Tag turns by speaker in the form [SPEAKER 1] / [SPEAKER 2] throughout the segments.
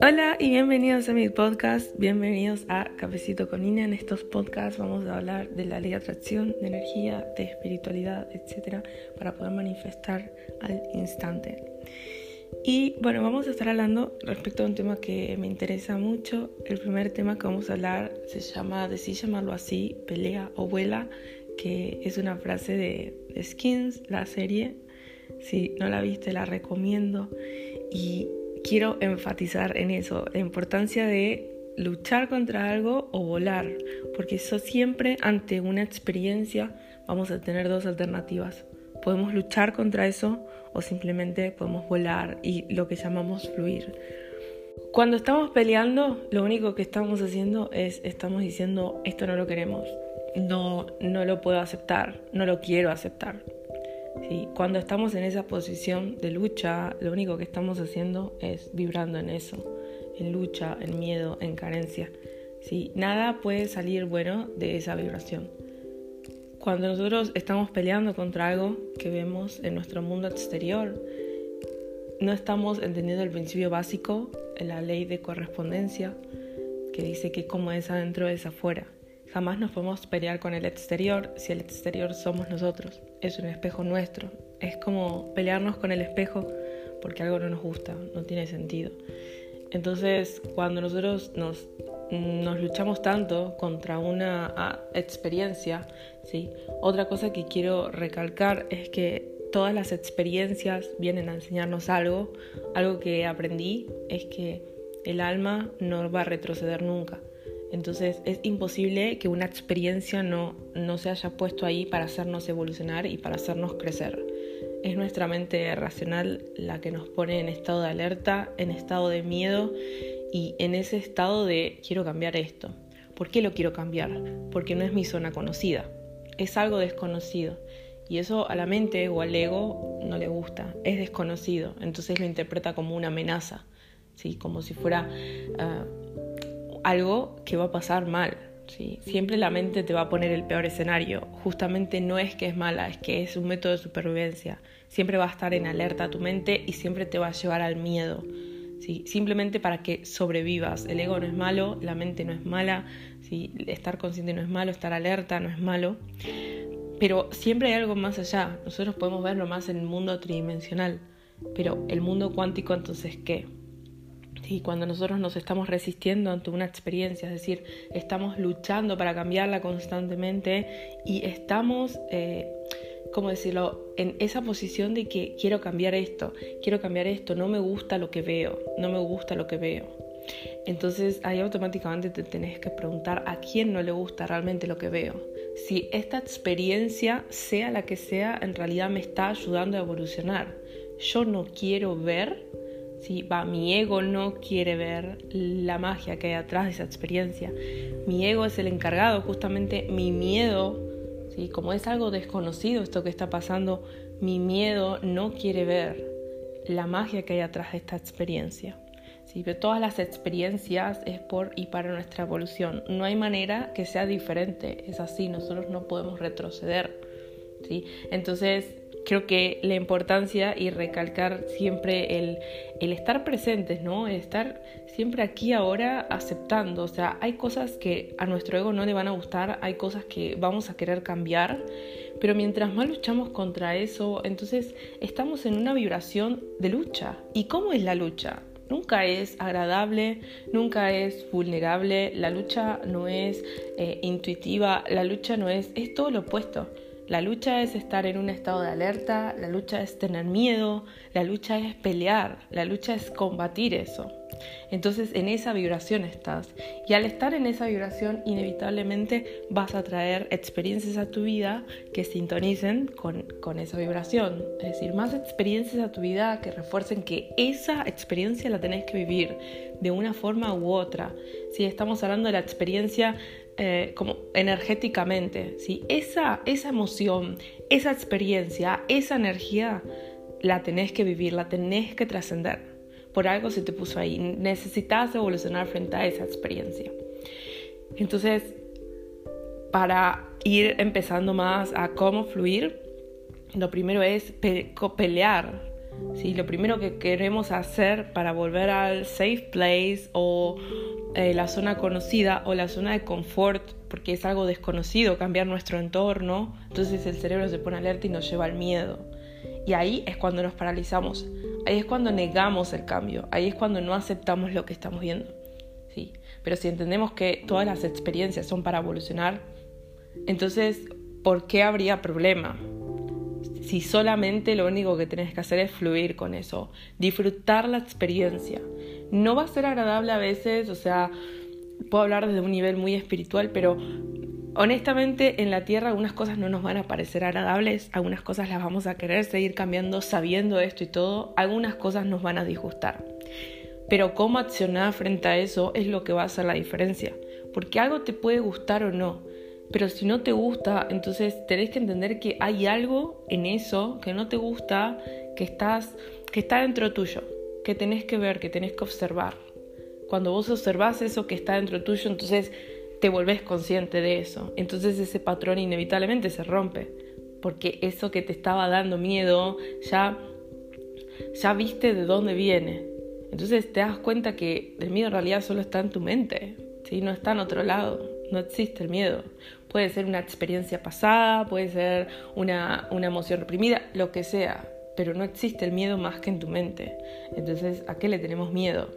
[SPEAKER 1] Hola y bienvenidos a mi podcast, bienvenidos a Cafecito con Ina. En estos podcasts vamos a hablar de la ley de atracción, de energía, de espiritualidad, etcétera, para poder manifestar al instante. Y bueno, vamos a estar hablando respecto a un tema que me interesa mucho. El primer tema que vamos a hablar se llama, decí llamarlo así, pelea o vuela, que es una frase de Skins, la serie. Si no la viste, la recomiendo. Y quiero enfatizar en eso, la importancia de luchar contra algo o volar, porque eso siempre ante una experiencia vamos a tener dos alternativas. Podemos luchar contra eso o simplemente podemos volar y lo que llamamos fluir. Cuando estamos peleando, lo único que estamos haciendo es estamos diciendo esto no lo queremos, no no lo puedo aceptar, no lo quiero aceptar. Cuando estamos en esa posición de lucha, lo único que estamos haciendo es vibrando en eso, en lucha, en miedo, en carencia. ¿sí? Nada puede salir bueno de esa vibración. Cuando nosotros estamos peleando contra algo que vemos en nuestro mundo exterior, no estamos entendiendo el principio básico, la ley de correspondencia, que dice que como es adentro es afuera. Jamás nos podemos pelear con el exterior si el exterior somos nosotros. Es un espejo nuestro. Es como pelearnos con el espejo porque algo no nos gusta, no tiene sentido. Entonces, cuando nosotros nos, nos luchamos tanto contra una ah, experiencia, ¿sí? otra cosa que quiero recalcar es que todas las experiencias vienen a enseñarnos algo. Algo que aprendí es que el alma no va a retroceder nunca. Entonces es imposible que una experiencia no, no se haya puesto ahí para hacernos evolucionar y para hacernos crecer. Es nuestra mente racional la que nos pone en estado de alerta, en estado de miedo y en ese estado de quiero cambiar esto. ¿Por qué lo quiero cambiar? Porque no es mi zona conocida, es algo desconocido. Y eso a la mente o al ego no le gusta, es desconocido, entonces lo interpreta como una amenaza, ¿sí? como si fuera ah, algo que va a pasar mal. ¿sí? Siempre la mente te va a poner el peor escenario. Justamente no es que es mala, es que es un método de supervivencia. Siempre va a estar en alerta tu mente y siempre te va a llevar al miedo. ¿sí? Simplemente para que sobrevivas. El ego no es malo, la mente no es mala, ¿sí? estar consciente no es malo, estar alerta no es malo. Pero siempre hay algo más allá. Nosotros podemos verlo más en el mundo tridimensional. Pero el mundo cuántico entonces, ¿qué? Y cuando nosotros nos estamos resistiendo ante una experiencia, es decir, estamos luchando para cambiarla constantemente y estamos, eh, ¿cómo decirlo?, en esa posición de que quiero cambiar esto, quiero cambiar esto, no me gusta lo que veo, no me gusta lo que veo. Entonces ahí automáticamente te tenés que preguntar a quién no le gusta realmente lo que veo. Si esta experiencia, sea la que sea, en realidad me está ayudando a evolucionar. Yo no quiero ver ¿sí? Va, mi ego no quiere ver la magia que hay atrás de esa experiencia. Mi ego es el encargado, justamente mi miedo, ¿sí? como es algo desconocido esto que está pasando, mi miedo no quiere ver la magia que hay atrás de esta experiencia. ¿sí? Todas las experiencias es por y para nuestra evolución. No hay manera que sea diferente, es así, nosotros no podemos retroceder. ¿sí? Entonces, creo que la importancia y recalcar siempre el, el estar presentes, ¿no? El estar siempre aquí ahora aceptando. O sea, hay cosas que a nuestro ego no le van a gustar, hay cosas que vamos a querer cambiar, pero mientras más luchamos contra eso, entonces estamos en una vibración de lucha. ¿Y cómo es la lucha? Nunca es agradable, nunca es vulnerable, la lucha no es eh, intuitiva, la lucha no es, es todo lo opuesto. La lucha es estar en un estado de alerta, la lucha es tener miedo, la lucha es pelear, la lucha es combatir eso. Entonces en esa vibración estás y al estar en esa vibración inevitablemente vas a traer experiencias a tu vida que sintonicen con, con esa vibración. Es decir, más experiencias a tu vida que refuercen que esa experiencia la tenés que vivir de una forma u otra. Si estamos hablando de la experiencia eh, como energéticamente, ¿sí? esa, esa emoción, esa experiencia, esa energía, la tenés que vivir, la tenés que trascender. Por algo se te puso ahí. Necesitas evolucionar frente a esa experiencia. Entonces, para ir empezando más a cómo fluir, lo primero es pelear. ¿Sí? Lo primero que queremos hacer para volver al safe place o eh, la zona conocida o la zona de confort, porque es algo desconocido, cambiar nuestro entorno, entonces el cerebro se pone alerta y nos lleva al miedo. Y ahí es cuando nos paralizamos, ahí es cuando negamos el cambio, ahí es cuando no aceptamos lo que estamos viendo. ¿sí? Pero si entendemos que todas las experiencias son para evolucionar, entonces, ¿por qué habría problema? Si solamente lo único que tienes que hacer es fluir con eso, disfrutar la experiencia. No va a ser agradable a veces, o sea, puedo hablar desde un nivel muy espiritual, pero honestamente en la tierra algunas cosas no nos van a parecer agradables, algunas cosas las vamos a querer seguir cambiando sabiendo esto y todo, algunas cosas nos van a disgustar. Pero cómo accionar frente a eso es lo que va a hacer la diferencia, porque algo te puede gustar o no, pero si no te gusta, entonces tenés que entender que hay algo en eso que no te gusta, que estás que está dentro tuyo, que tenés que ver, que tenés que observar. Cuando vos observás eso que está dentro tuyo, entonces te volvés consciente de eso. Entonces ese patrón inevitablemente se rompe, porque eso que te estaba dando miedo ya ya viste de dónde viene. Entonces te das cuenta que el miedo en realidad solo está en tu mente, ¿sí? no está en otro lado, no existe el miedo. Puede ser una experiencia pasada, puede ser una, una emoción reprimida, lo que sea, pero no existe el miedo más que en tu mente. Entonces, ¿a qué le tenemos miedo?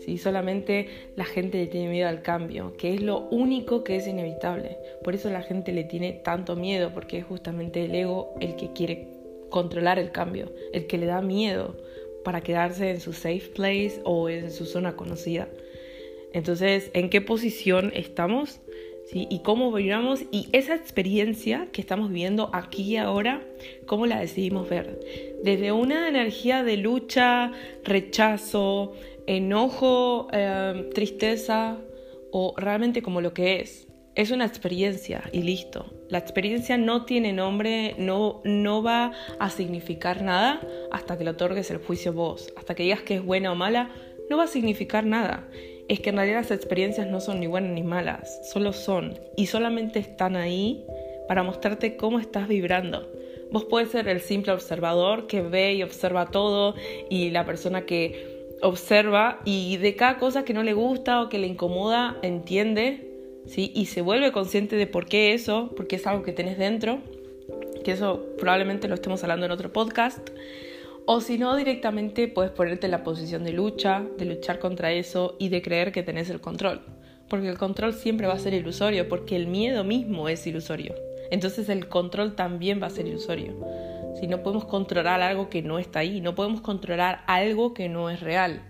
[SPEAKER 1] Si Solamente la gente le tiene miedo al cambio, que es lo único que es inevitable. Por eso la gente le tiene tanto miedo, porque es justamente el ego el que quiere controlar el cambio, el que le da miedo para quedarse en su safe place o en su zona conocida. Entonces, ¿en qué posición estamos? Y cómo vibramos y esa experiencia que estamos viviendo aquí y ahora, cómo la decidimos ver. Desde una energía de lucha, rechazo, enojo, em, tristeza o realmente como lo que es. Es una experiencia y listo. La experiencia no tiene nombre, no, no va a significar nada hasta que le otorgues el juicio vos. Hasta que digas que es buena o mala, no va a significar nada es que en realidad las experiencias no son ni buenas ni malas, solo son y solamente están ahí para mostrarte cómo estás vibrando. Vos puedes ser el simple observador que ve y observa todo y la persona que observa y de cada cosa que no le gusta o que le incomoda entiende, ¿sí? Y se vuelve consciente de por qué eso, porque es algo que tenés dentro, que eso probablemente lo estemos hablando en otro podcast. O si no, directamente puedes ponerte en la posición de lucha, de luchar contra eso y de creer que tenés el control. Porque el control siempre va a ser ilusorio, porque el miedo mismo es ilusorio. Entonces el control también va a ser ilusorio. Si no podemos controlar algo que no está ahí, no podemos controlar algo que no es real.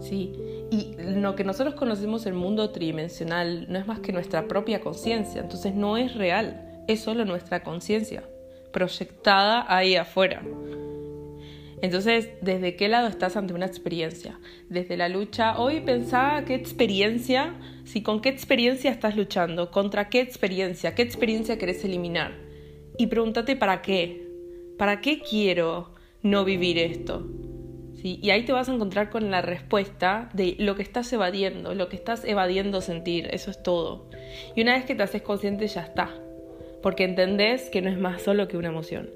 [SPEAKER 1] ¿sí? Y lo que nosotros conocemos el mundo tridimensional no es más que nuestra propia conciencia, entonces no es real, es solo nuestra conciencia, proyectada ahí afuera. Entonces, ¿desde qué lado estás ante una experiencia? Desde la lucha, hoy pensaba qué experiencia, si con qué experiencia estás luchando, contra qué experiencia, qué experiencia querés eliminar. Y pregúntate para qué, para qué quiero no vivir esto. ¿Sí? Y ahí te vas a encontrar con la respuesta de lo que estás evadiendo, lo que estás evadiendo sentir, eso es todo. Y una vez que te haces consciente ya está, porque entendés que no es más solo que una emoción.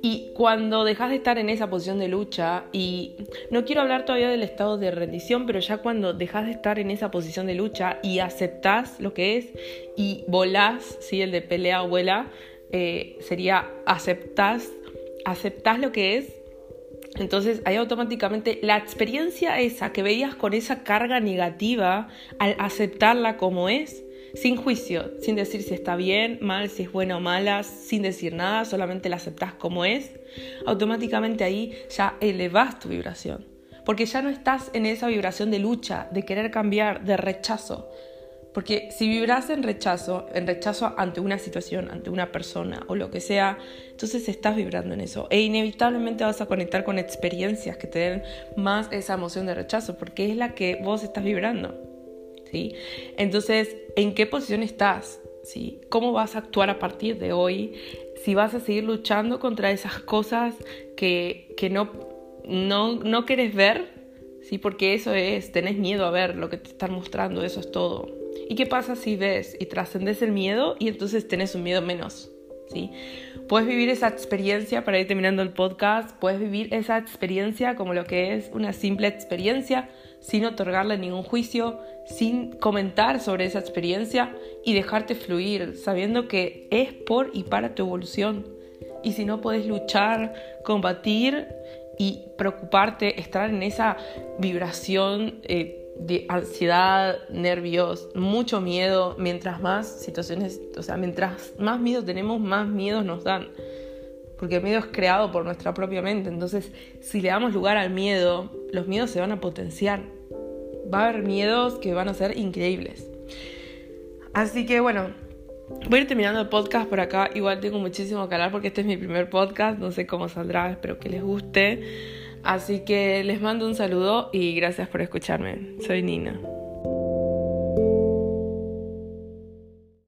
[SPEAKER 1] Y cuando dejas de estar en esa posición de lucha, y no quiero hablar todavía del estado de rendición, pero ya cuando dejas de estar en esa posición de lucha y aceptás lo que es y volás, ¿sí? el de pelea o vuela, eh, sería aceptás, aceptás lo que es, entonces ahí automáticamente la experiencia esa que veías con esa carga negativa, al aceptarla como es, sin juicio, sin decir si está bien, mal, si es buena o mala, sin decir nada, solamente la aceptás como es, automáticamente ahí ya elevas tu vibración. Porque ya no estás en esa vibración de lucha, de querer cambiar, de rechazo. Porque si vibras en rechazo, en rechazo ante una situación, ante una persona o lo que sea, entonces estás vibrando en eso. E inevitablemente vas a conectar con experiencias que te den más esa emoción de rechazo, porque es la que vos estás vibrando. Entonces, ¿en qué posición estás? ¿Sí? ¿Cómo vas a actuar a partir de hoy? Si vas a seguir luchando contra esas cosas que, que no, no, no quieres ver, ¿sí? Porque eso es, tenés miedo a ver lo que te están mostrando, eso es todo. ¿Y qué pasa si ves y trascendes el miedo y entonces tenés un miedo menos? ¿sí? Puedes vivir esa experiencia, para ir terminando el podcast, puedes vivir esa experiencia como lo que es una simple experiencia, sin otorgarle ningún juicio, sin comentar sobre esa experiencia y dejarte fluir, sabiendo que es por y para tu evolución. Y si no puedes luchar, combatir y preocuparte, estar en esa vibración eh, de ansiedad, nervios, mucho miedo, mientras más situaciones, o sea, mientras más miedo tenemos, más miedos nos dan. Porque el miedo es creado por nuestra propia mente. Entonces, si le damos lugar al miedo, los miedos se van a potenciar. Va a haber miedos que van a ser increíbles. Así que bueno, voy a ir terminando el podcast por acá. Igual tengo muchísimo que hablar porque este es mi primer podcast. No sé cómo saldrá, espero que les guste. Así que les mando un saludo y gracias por escucharme. Soy Nina.